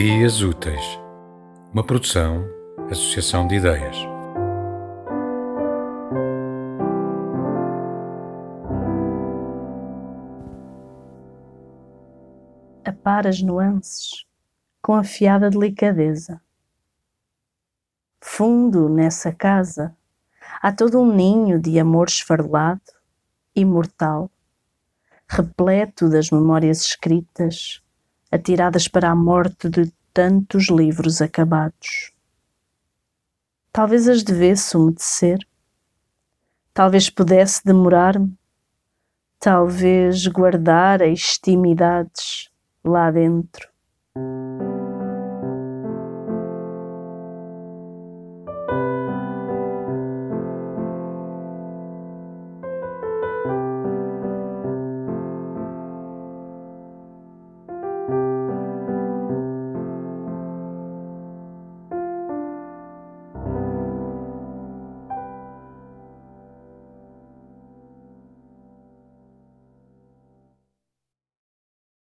Ideias Úteis, uma produção, associação de ideias. Apara as nuances com afiada delicadeza. Fundo nessa casa há todo um ninho de amor esfarelado, imortal, repleto das memórias escritas, atiradas para a morte de tantos livros acabados. Talvez as devesse umedecer, talvez pudesse demorar-me, talvez guardar extimidades lá dentro.